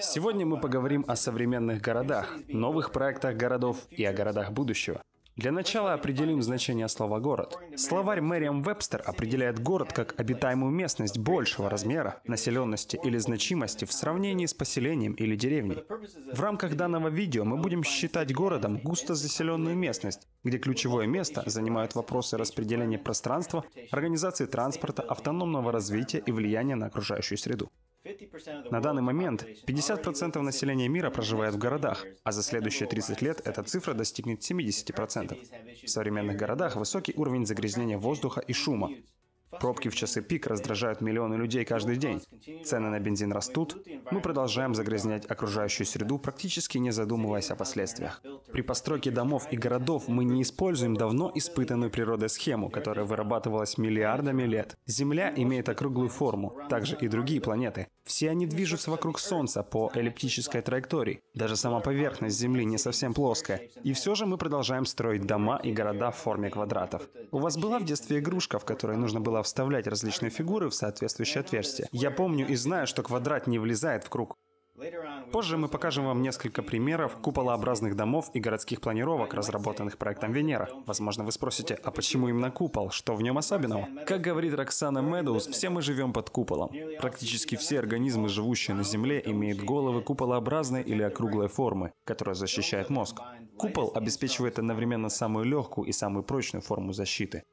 Сегодня мы поговорим о современных городах, новых проектах городов и о городах будущего. Для начала определим значение слова «город». Словарь Мэриам Вебстер определяет город как обитаемую местность большего размера, населенности или значимости в сравнении с поселением или деревней. В рамках данного видео мы будем считать городом густо заселенную местность, где ключевое место занимают вопросы распределения пространства, организации транспорта, автономного развития и влияния на окружающую среду. На данный момент 50% населения мира проживает в городах, а за следующие 30 лет эта цифра достигнет 70%. В современных городах высокий уровень загрязнения воздуха и шума, Пробки в часы пик раздражают миллионы людей каждый день. Цены на бензин растут. Мы продолжаем загрязнять окружающую среду, практически не задумываясь о последствиях. При постройке домов и городов мы не используем давно испытанную природой схему, которая вырабатывалась миллиардами лет. Земля имеет округлую форму, также и другие планеты. Все они движутся вокруг Солнца по эллиптической траектории. Даже сама поверхность Земли не совсем плоская. И все же мы продолжаем строить дома и города в форме квадратов. У вас была в детстве игрушка, в которой нужно было вставлять различные фигуры в соответствующее отверстие. Я помню и знаю, что квадрат не влезает в круг. Позже мы покажем вам несколько примеров куполообразных домов и городских планировок, разработанных проектом Венера. Возможно, вы спросите, а почему именно купол? Что в нем особенного? Как говорит Роксана Медоуз, все мы живем под куполом. Практически все организмы, живущие на Земле, имеют головы куполообразной или округлой формы, которая защищает мозг. Купол обеспечивает одновременно самую легкую и самую прочную форму защиты.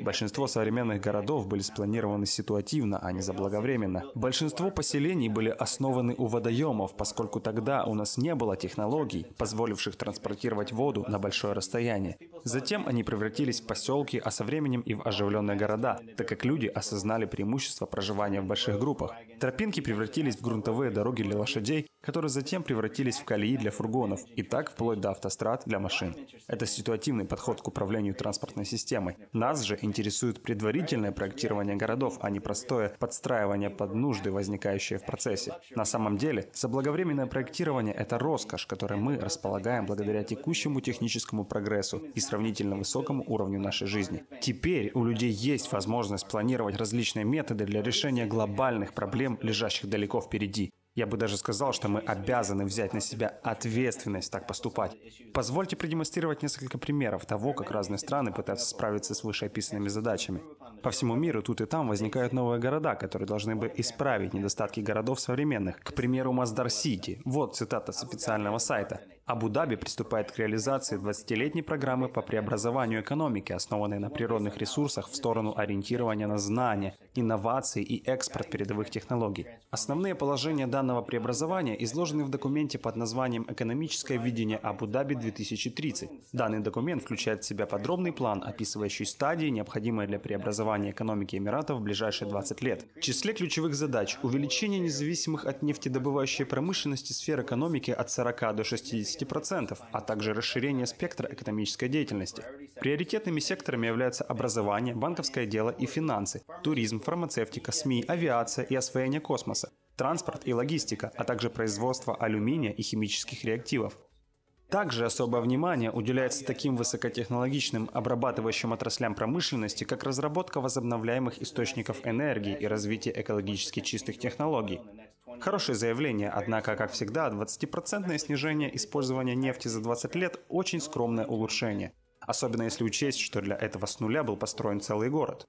Большинство современных городов были спланированы ситуативно, а не заблаговременно. Большинство поселений были основаны у водоемов, поскольку тогда у нас не было технологий, позволивших транспортировать воду на большое расстояние. Затем они превратились в поселки, а со временем и в оживленные города, так как люди осознали преимущество проживания в больших группах. Тропинки превратились в грунтовые дороги для лошадей, которые затем превратились в колеи для фургонов, и так вплоть до автострад для машин. Это ситуативный подход к управлению транспортной системой. Нас же интересует предварительное проектирование городов, а не простое подстраивание под нужды, возникающие в процессе. На самом деле, заблаговременное проектирование – это роскошь, которой мы располагаем благодаря текущему техническому прогрессу и сравнительно высокому уровню нашей жизни. Теперь у людей есть возможность планировать различные методы для решения глобальных проблем, лежащих далеко впереди. Я бы даже сказал, что мы обязаны взять на себя ответственность так поступать. Позвольте продемонстрировать несколько примеров того, как разные страны пытаются справиться с вышеописанными задачами. По всему миру тут и там возникают новые города, которые должны бы исправить недостатки городов современных. К примеру, Маздар-Сити. Вот цитата с официального сайта. Абу-Даби приступает к реализации 20-летней программы по преобразованию экономики, основанной на природных ресурсах в сторону ориентирования на знания, инновации и экспорт передовых технологий. Основные положения данного преобразования изложены в документе под названием «Экономическое видение Абу-Даби 2030». Данный документ включает в себя подробный план, описывающий стадии, необходимые для преобразования экономики Эмиратов в ближайшие 20 лет. В числе ключевых задач – увеличение независимых от нефтедобывающей промышленности сфер экономики от 40 до 60 50%, а также расширение спектра экономической деятельности. Приоритетными секторами являются образование, банковское дело и финансы, туризм, фармацевтика, СМИ, авиация и освоение космоса, транспорт и логистика, а также производство алюминия и химических реактивов. Также особое внимание уделяется таким высокотехнологичным обрабатывающим отраслям промышленности, как разработка возобновляемых источников энергии и развитие экологически чистых технологий. Хорошее заявление, однако, как всегда, 20% снижение использования нефти за 20 лет – очень скромное улучшение. Особенно если учесть, что для этого с нуля был построен целый город.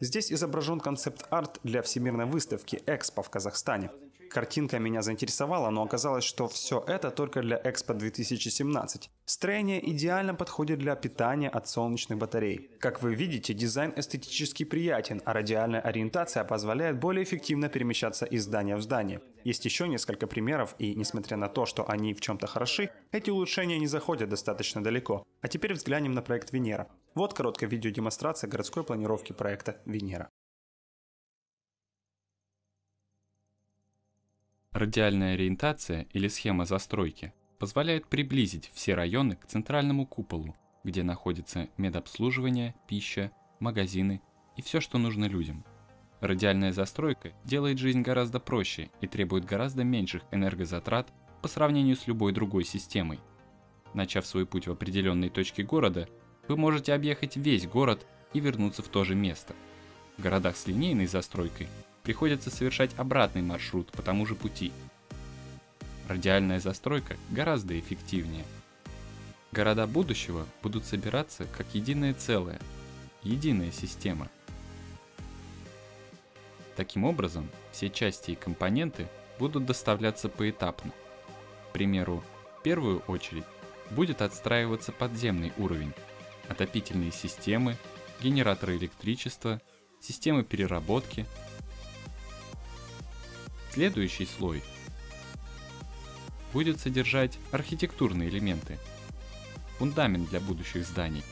Здесь изображен концепт-арт для всемирной выставки «Экспо» в Казахстане. Картинка меня заинтересовала, но оказалось, что все это только для Экспо 2017. Строение идеально подходит для питания от солнечных батарей. Как вы видите, дизайн эстетически приятен, а радиальная ориентация позволяет более эффективно перемещаться из здания в здание. Есть еще несколько примеров, и несмотря на то, что они в чем-то хороши, эти улучшения не заходят достаточно далеко. А теперь взглянем на проект Венера. Вот короткая видеодемонстрация городской планировки проекта Венера. Радиальная ориентация или схема застройки позволяет приблизить все районы к центральному куполу, где находится медобслуживание, пища, магазины и все, что нужно людям. Радиальная застройка делает жизнь гораздо проще и требует гораздо меньших энергозатрат по сравнению с любой другой системой. Начав свой путь в определенной точке города, вы можете объехать весь город и вернуться в то же место. В городах с линейной застройкой приходится совершать обратный маршрут по тому же пути. Радиальная застройка гораздо эффективнее. Города будущего будут собираться как единое целое, единая система. Таким образом, все части и компоненты будут доставляться поэтапно. К примеру, в первую очередь будет отстраиваться подземный уровень, отопительные системы, генераторы электричества, системы переработки. Следующий слой будет содержать архитектурные элементы, фундамент для будущих зданий.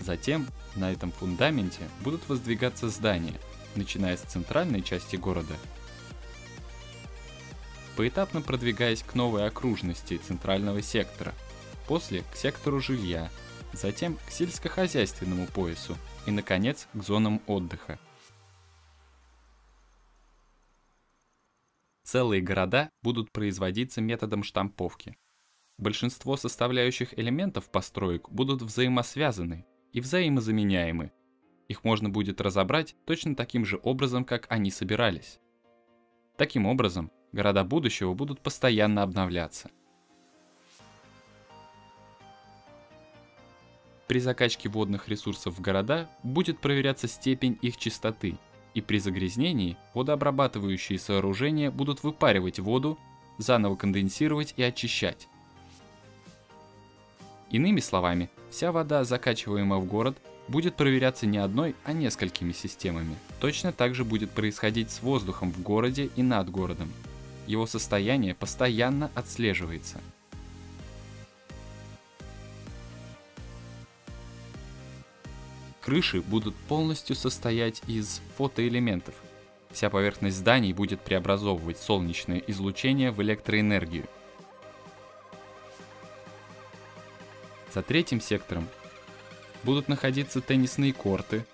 Затем на этом фундаменте будут воздвигаться здания, начиная с центральной части города поэтапно продвигаясь к новой окружности центрального сектора, после к сектору жилья, затем к сельскохозяйственному поясу и, наконец, к зонам отдыха. Целые города будут производиться методом штамповки. Большинство составляющих элементов построек будут взаимосвязаны и взаимозаменяемы. Их можно будет разобрать точно таким же образом, как они собирались. Таким образом, города будущего будут постоянно обновляться. При закачке водных ресурсов в города будет проверяться степень их чистоты, и при загрязнении водообрабатывающие сооружения будут выпаривать воду, заново конденсировать и очищать. Иными словами, вся вода, закачиваемая в город, будет проверяться не одной, а несколькими системами. Точно так же будет происходить с воздухом в городе и над городом. Его состояние постоянно отслеживается. Крыши будут полностью состоять из фотоэлементов. Вся поверхность зданий будет преобразовывать солнечное излучение в электроэнергию. За третьим сектором будут находиться теннисные корты,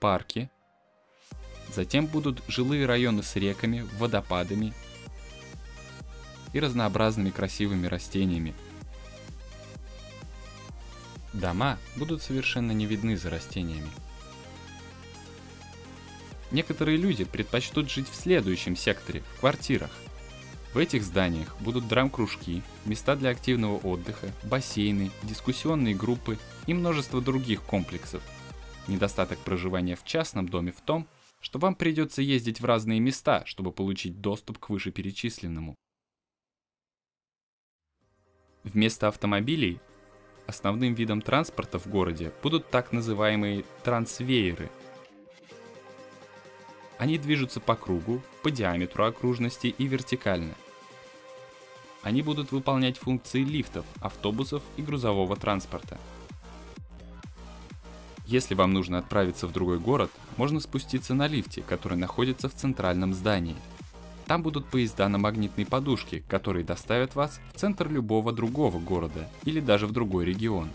парки. Затем будут жилые районы с реками, водопадами и разнообразными красивыми растениями. Дома будут совершенно не видны за растениями. Некоторые люди предпочтут жить в следующем секторе, в квартирах – в этих зданиях будут драм-кружки, места для активного отдыха, бассейны, дискуссионные группы и множество других комплексов. Недостаток проживания в частном доме в том, что вам придется ездить в разные места, чтобы получить доступ к вышеперечисленному. Вместо автомобилей основным видом транспорта в городе будут так называемые трансвееры – они движутся по кругу, по диаметру окружности и вертикально. Они будут выполнять функции лифтов, автобусов и грузового транспорта. Если вам нужно отправиться в другой город, можно спуститься на лифте, который находится в центральном здании. Там будут поезда на магнитной подушке, которые доставят вас в центр любого другого города или даже в другой регион.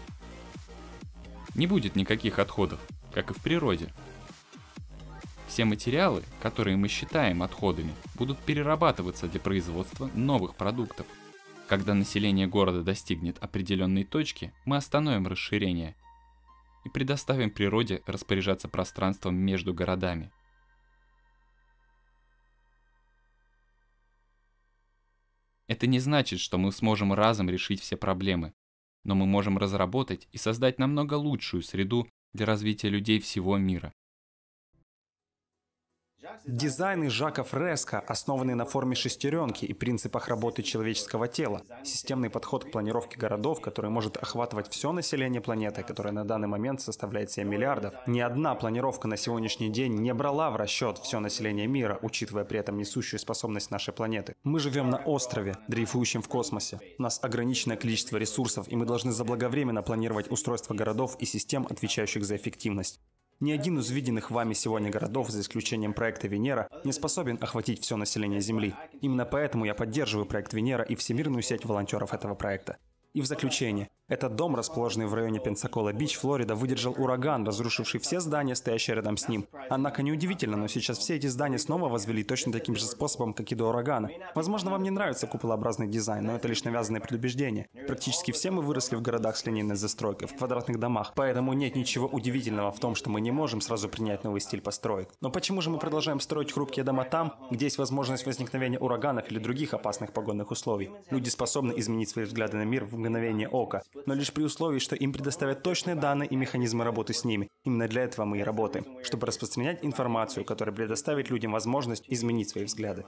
Не будет никаких отходов, как и в природе, все материалы, которые мы считаем отходами, будут перерабатываться для производства новых продуктов. Когда население города достигнет определенной точки, мы остановим расширение и предоставим природе распоряжаться пространством между городами. Это не значит, что мы сможем разом решить все проблемы, но мы можем разработать и создать намного лучшую среду для развития людей всего мира. Дизайн Жака Фреско, основанный на форме шестеренки и принципах работы человеческого тела. Системный подход к планировке городов, который может охватывать все население планеты, которое на данный момент составляет 7 миллиардов. Ни одна планировка на сегодняшний день не брала в расчет все население мира, учитывая при этом несущую способность нашей планеты. Мы живем на острове, дрейфующем в космосе. У нас ограниченное количество ресурсов, и мы должны заблаговременно планировать устройство городов и систем, отвечающих за эффективность. Ни один из виденных вами сегодня городов, за исключением проекта Венера, не способен охватить все население Земли. Именно поэтому я поддерживаю проект Венера и всемирную сеть волонтеров этого проекта. И в заключение, Этот дом, расположенный в районе Пенсакола-Бич, Флорида, выдержал ураган, разрушивший все здания, стоящие рядом с ним. Однако неудивительно, но сейчас все эти здания снова возвели точно таким же способом, как и до урагана. Возможно, вам не нравится куполообразный дизайн, но это лишь навязанное предубеждение. Практически все мы выросли в городах с линейной застройкой, в квадратных домах, поэтому нет ничего удивительного в том, что мы не можем сразу принять новый стиль построек. Но почему же мы продолжаем строить хрупкие дома там, где есть возможность возникновения ураганов или других опасных погодных условий? Люди способны изменить свои взгляды на мир в мгновение ока но лишь при условии, что им предоставят точные данные и механизмы работы с ними. Именно для этого мы и работаем, чтобы распространять информацию, которая предоставит людям возможность изменить свои взгляды.